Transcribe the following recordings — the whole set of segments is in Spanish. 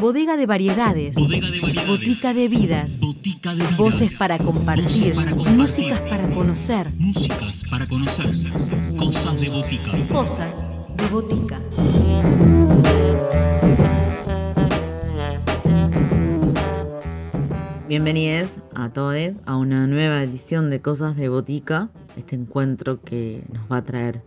Bodega de variedades. Bodega de variedades. Botica de vidas. Botica de vidas. Voces para compartir. Voces para compartir. Músicas para conocer. Músicas para conocer. Cosas de botica. Cosas de botica. Bienvenidos a todos a una nueva edición de Cosas de Botica, este encuentro que nos va a traer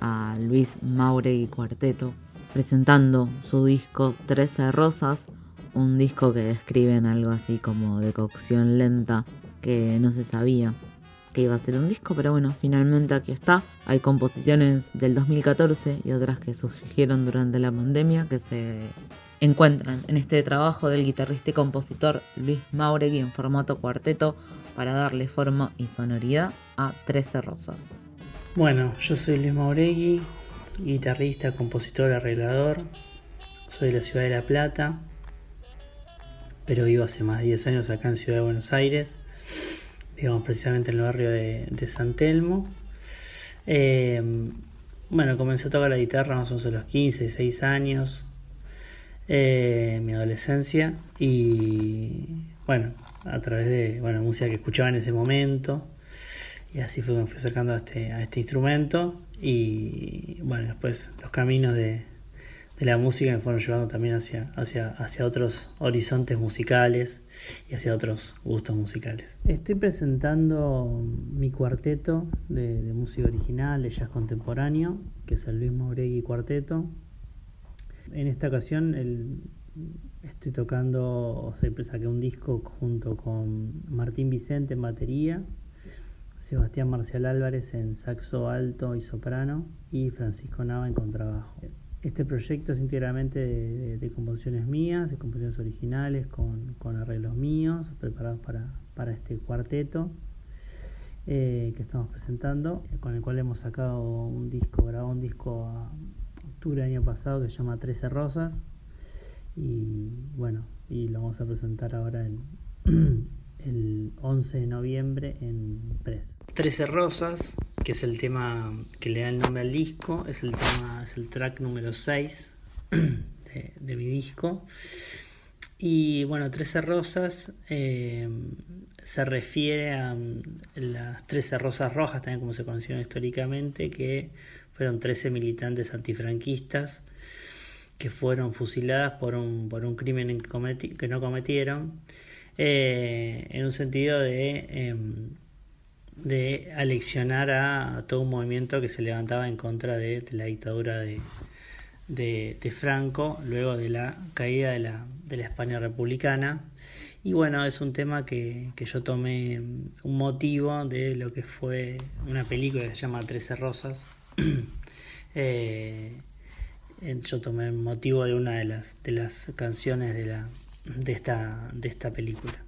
a Luis Mauregui Cuarteto presentando su disco Trece Rosas, un disco que describen algo así como de cocción lenta, que no se sabía que iba a ser un disco, pero bueno, finalmente aquí está. Hay composiciones del 2014 y otras que surgieron durante la pandemia que se encuentran en este trabajo del guitarrista y compositor Luis Mauregui en formato cuarteto para darle forma y sonoridad a Trece Rosas. Bueno, yo soy Luis Mauregui, guitarrista, compositor, arreglador. Soy de la ciudad de La Plata, pero vivo hace más de 10 años acá en Ciudad de Buenos Aires. Vivimos precisamente en el barrio de, San Telmo. Eh, bueno, comencé a tocar la guitarra más o menos a los 15, 16 años, eh, mi adolescencia, y bueno, a través de bueno, música que escuchaba en ese momento, y así fue me fui acercando a este, a este instrumento, y bueno, después los caminos de, de la música me fueron llevando también hacia, hacia, hacia otros horizontes musicales y hacia otros gustos musicales. Estoy presentando mi cuarteto de, de música original, de jazz contemporáneo, que es el Luis Mauregui Cuarteto. En esta ocasión el, estoy tocando, o sea, saqué un disco junto con Martín Vicente en batería, Sebastián Marcial Álvarez en saxo alto y soprano y Francisco Nava en contrabajo. Este proyecto es íntegramente de, composiciones mías, de composiciones originales, con, arreglos míos, preparados para, para este cuarteto eh, que estamos presentando, con el cual hemos sacado un disco, grabado un disco a octubre del año pasado que se llama Trece Rosas. Y bueno, y lo vamos a presentar ahora en el 11 de noviembre en Press. Trece Rosas, que es el tema que le da el nombre al disco, es el tema, es el track número 6 de, mi disco. Y bueno, Trece Rosas eh, se refiere a las Trece Rosas Rojas, también como se conocieron históricamente, que fueron 13 militantes antifranquistas que fueron fusiladas por un, por un crimen que, cometi que no cometieron eh, en un sentido de, eh, de aleccionar a, todo un movimiento que se levantaba en contra de, la dictadura de, de, Franco, luego de la caída de la, de la España republicana. Y bueno, es un tema que, que, yo tomé un motivo de lo que fue una película que se llama Trece Rosas. eh, yo tomé motivo de una de las, de las canciones de la, de esta, de esta película.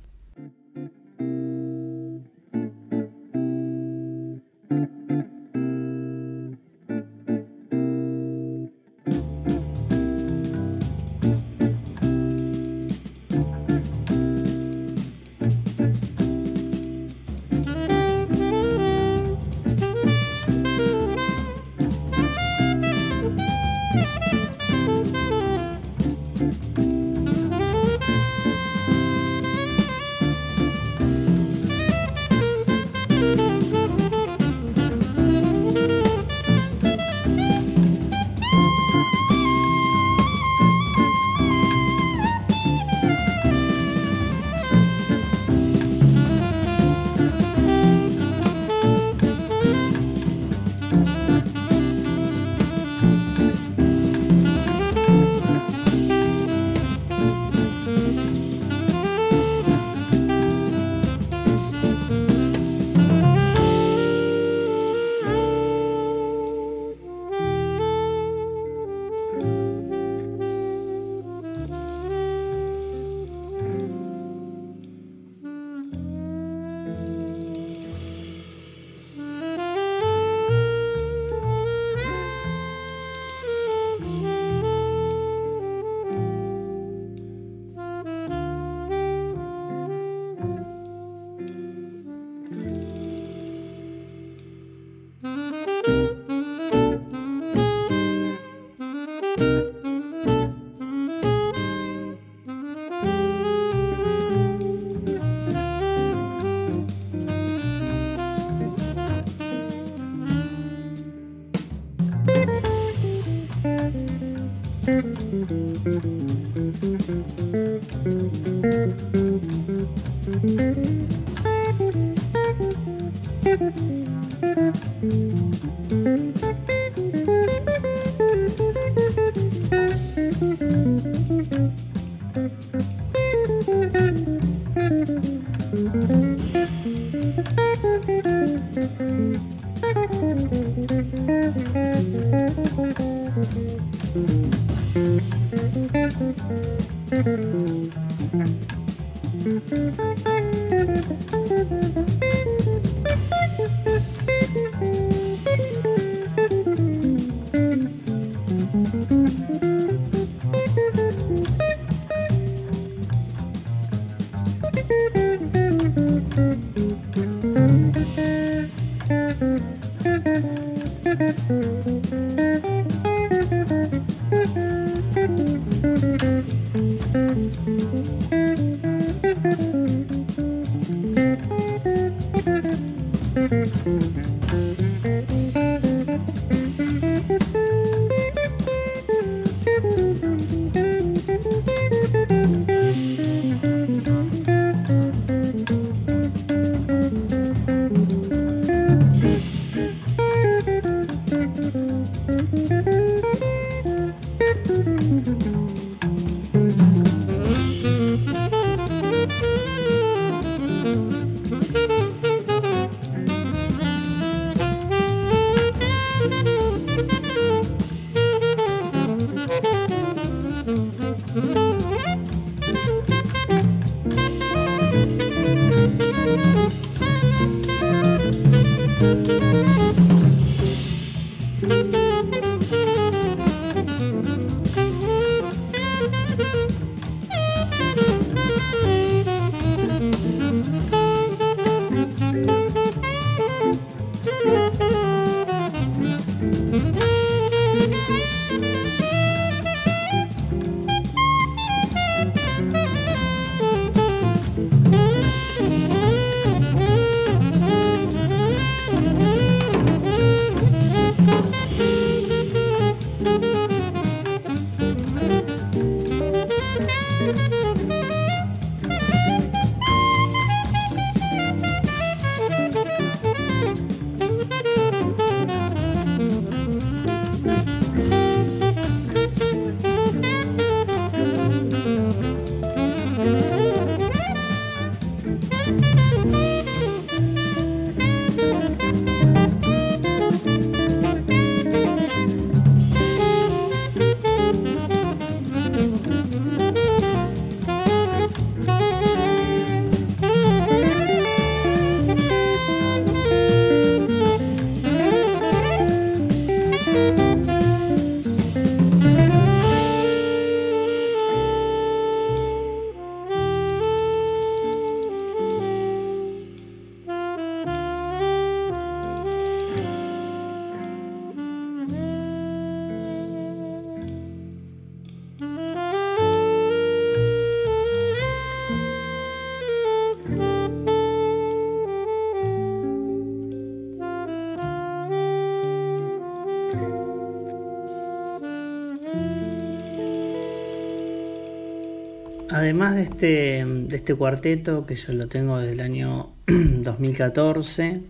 Además de este, de este cuarteto, que yo lo tengo desde el año 2014,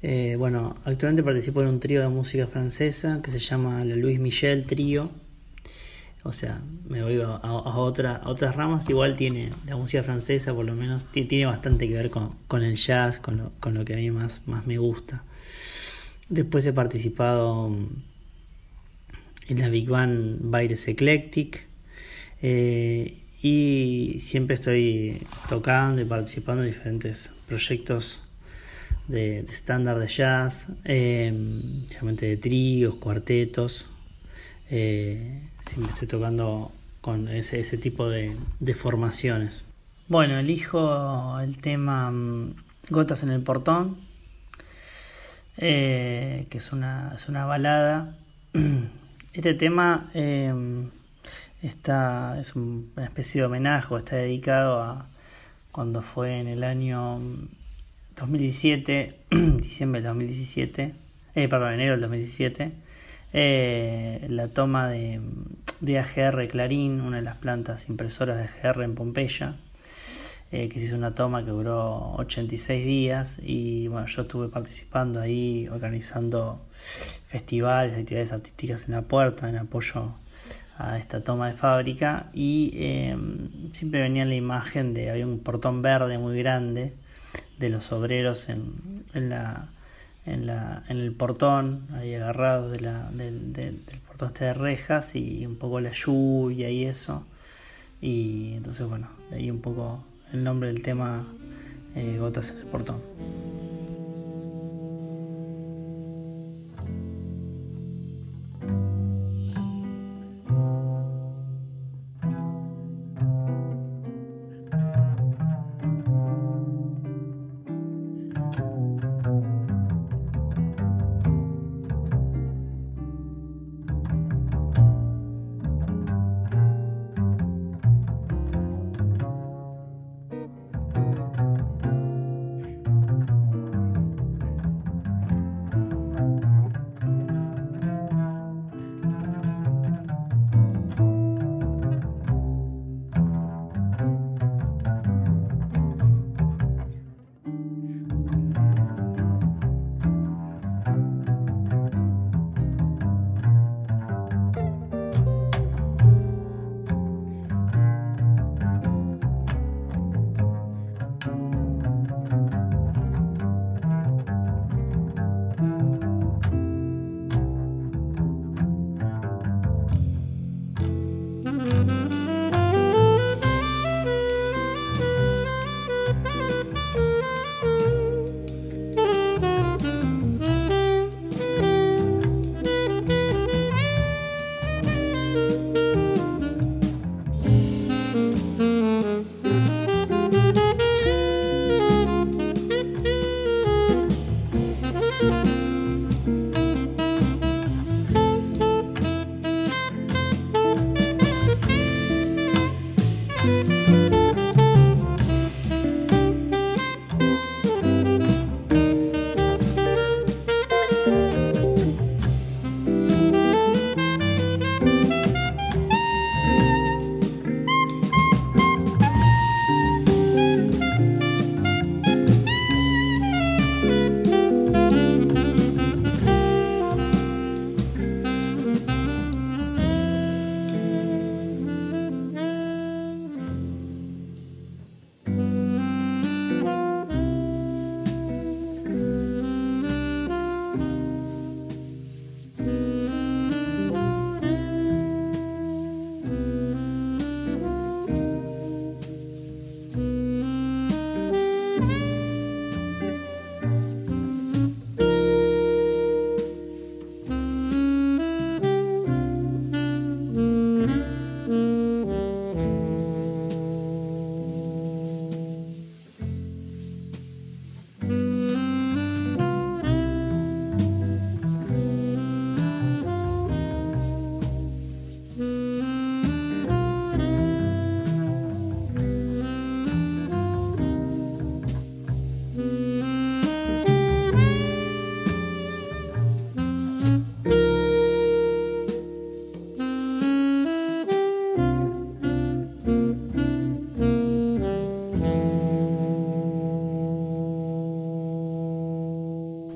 eh, bueno, actualmente participo en un trío de música francesa que se llama la Louis Michel Trío. O sea, me voy a, otra, otras ramas. Igual tiene la música francesa, por lo menos, tiene bastante que ver con, el jazz, con lo, con lo, que a mí más, más me gusta. Después he participado en la Big Band Baires Eclectic. Eh, y siempre estoy tocando y participando en diferentes proyectos de estándar de, jazz, eh, de tríos, cuartetos. Eh, siempre estoy tocando con ese, tipo de, formaciones. Bueno, elijo el tema mm, Gotas en el Portón, eh, que es una, es una balada. Este tema eh, Está, es una especie de homenaje, está dedicado a cuando fue en el año 2017, diciembre del 2017, eh, perdón, enero del 2017, eh, la toma de, de AGR Clarín, una de las plantas impresoras de AGR en Pompeya, eh, que se hizo una toma que duró 86 días y bueno, yo estuve participando ahí, organizando festivales, actividades artísticas en la puerta en apoyo a esta toma de fábrica y em, siempre venía la imagen de, había un portón verde muy grande de los obreros en, en la en, la, en el portón, ahí agarrados de la, del, del, portón este de rejas y un poco la lluvia y eso. Y entonces, bueno, ahí un poco el nombre del tema, eh, Gotas en el portón.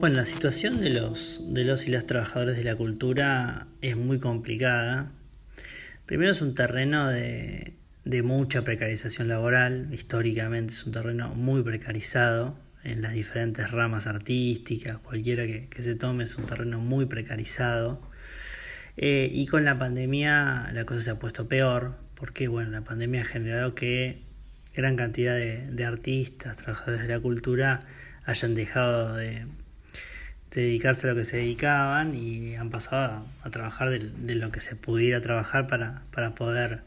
Bueno, la situación de los, de los y las trabajadores de la cultura es muy complicada. Primero es un terreno de, de mucha precarización laboral, históricamente es un terreno muy precarizado en las diferentes ramas artísticas, cualquiera que, se tome es un terreno muy precarizado. Eh, y con la pandemia la cosa se ha puesto peor, porque bueno, la pandemia ha generado que gran cantidad de, de artistas, trabajadores de la cultura hayan dejado de, dedicarse a lo que se dedicaban y han pasado a, trabajar de, lo que se pudiera trabajar para, para poder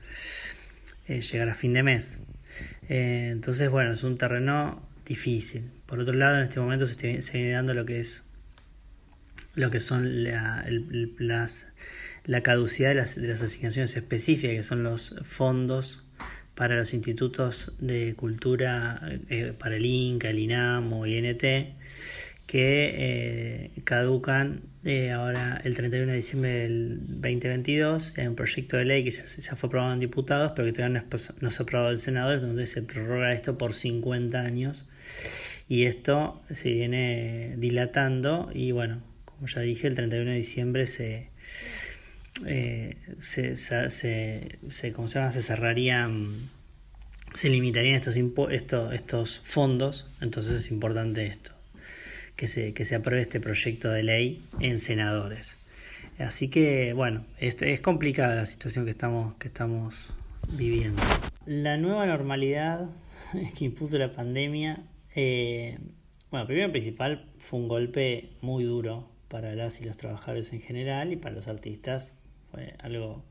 eh, llegar a fin de mes. Eh, entonces, bueno, es un terreno difícil. Por otro lado, en este momento se, viene dando lo que es lo que son la, las, la caducidad de las, de las asignaciones específicas, que son los fondos para los institutos de cultura, eh, para el INCA, el INAM o INT, que eh, caducan eh, ahora el 31 de diciembre del 2022. Hay un proyecto de ley que ya, ya fue aprobado en diputados, pero que todavía no, se ha aprobado en senadores, donde se prorroga esto por 50 años. Y esto se viene dilatando y bueno, como ya dije, el 31 de diciembre se, eh, se, se, ¿cómo se llama? se cerrarían, se limitarían estos, estos fondos, entonces es importante esto, que se, que se apruebe este proyecto de ley en senadores. Así que bueno, este, es complicada la situación que estamos, que estamos viviendo. La nueva normalidad que impuso la pandemia, eh, bueno, primero y principal fue un golpe muy duro para las y los trabajadores en general y para los artistas. Fue algo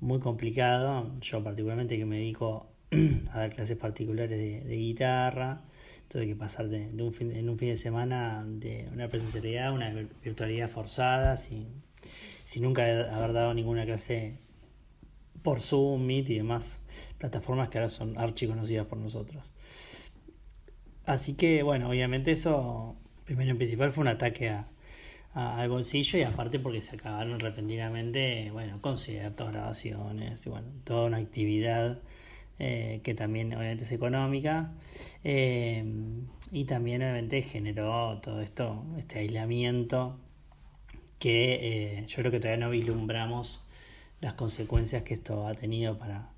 muy complicado. Yo particularmente que me dedico a dar clases particulares de guitarra, tuve que pasar de, un fin, en un fin de semana de una presencialidad una vir- virtualidad forzada, sin, sin nunca haber dado ninguna clase por Zoom, Meet y demás plataformas que ahora son archi conocidas por nosotros. Así que, bueno, obviamente eso, primero en principal, fue un ataque a, a- al bolsillo y aparte porque se acabaron repentinamente, bueno, conciertos, grabaciones, y bueno, toda una actividad eh, que también obviamente es económica eh, y también obviamente generó todo esto, este aislamiento que eh, yo creo que todavía no vislumbramos las consecuencias que esto ha tenido para,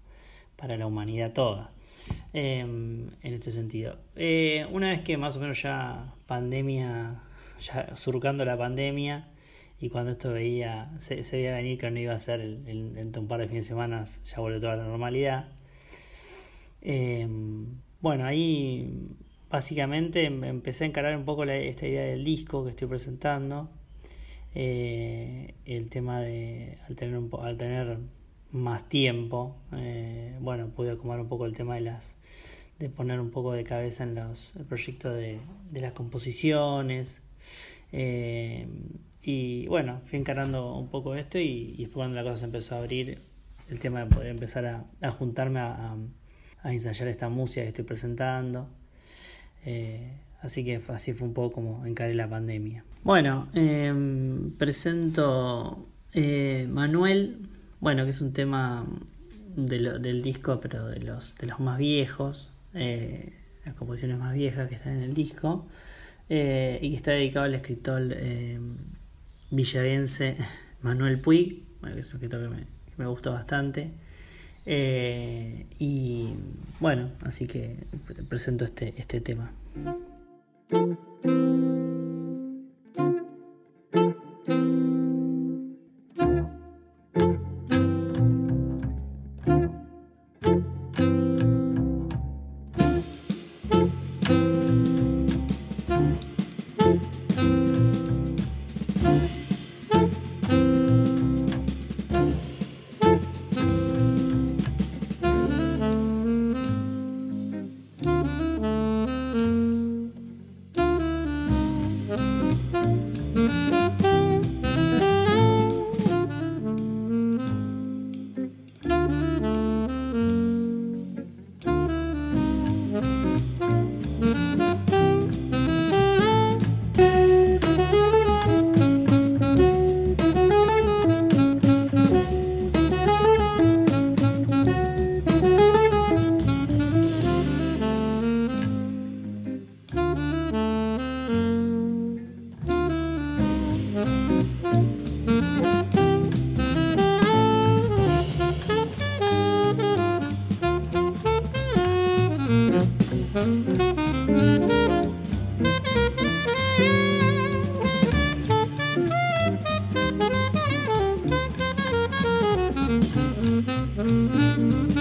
para la humanidad toda. En este sentido. Una vez que más o menos ya pandemia, ya surcando la pandemia, y cuando esto veía, se, veía venir que no iba a ser el- el- un par de fines de semana, ya volvió toda la normalidad. Eh, bueno, ahí básicamente em- empecé a encarar un poco esta idea del disco que estoy presentando. Eh, el tema de al tener, un al tener más tiempo, eh, bueno, pude acomodar un poco el tema de las de poner un poco de cabeza en los el proyecto de, de las composiciones. y bueno, fui encarando un poco esto y, después cuando la cosa se empezó a abrir, el tema de poder empezar a, a juntarme a- a ensayar esta música que estoy presentando. Eh, así que así fue un poco como encaré la pandemia. Bueno, em, presento eh, Manuel, bueno, que es un tema del disco, pero de los, de los más viejos, eh, las composiciones más viejas que están en el disco, y que está dedicado al escritor eh, villavense Manuel Puig, bueno, que es un escritor que me, que me gustó bastante. Eh, y bueno, así que pre- presento este, este tema. Música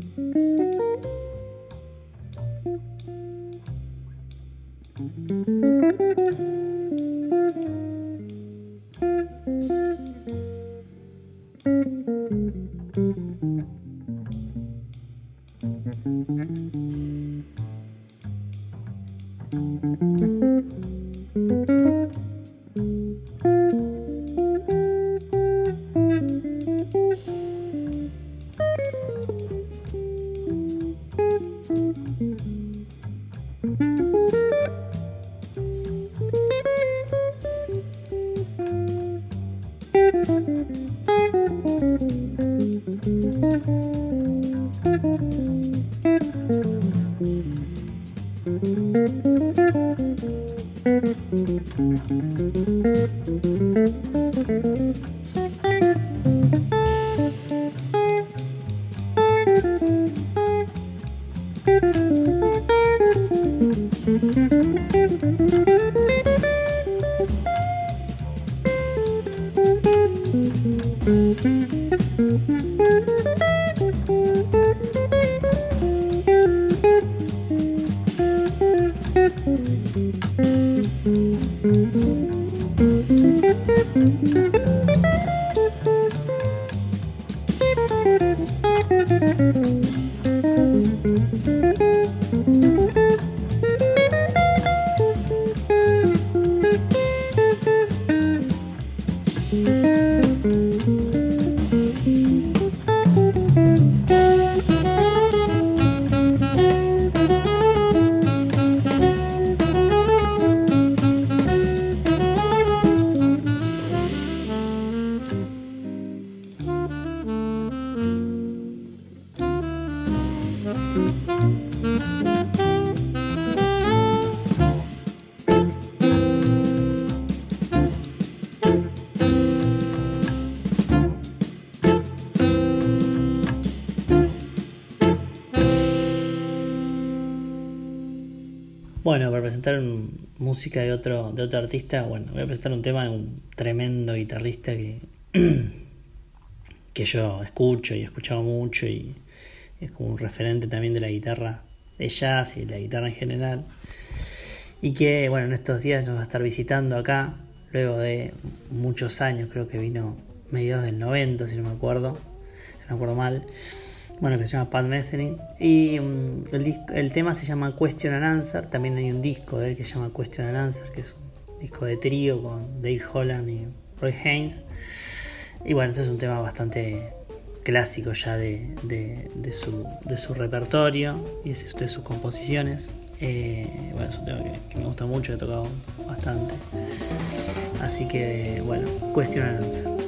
thank you Bueno, música de otro, de otro artista, bueno, voy a presentar un tema de un tremendo guitarrista que, que yo escucho y he escuchado mucho y es como un referente también de la guitarra de jazz y de la guitarra en general. Y que, bueno, en estos días nos va a estar visitando acá, luego de muchos años, creo que vino mediados del 90, si no me acuerdo, si no me acuerdo mal. Bueno, que se llama Pat Metheny. Y mm, el, tema se llama Question and Answer. También hay un disco de él que se llama Question and Answer, que es un disco de trío con Dave Holland y Roy Haynes. Y bueno, este es un tema bastante clásico ya de, su, repertorio y de, sus composiciones. Eh, bueno, es un tema que, que me gusta mucho, he tocado bastante. Así que, bueno, Question and Answer.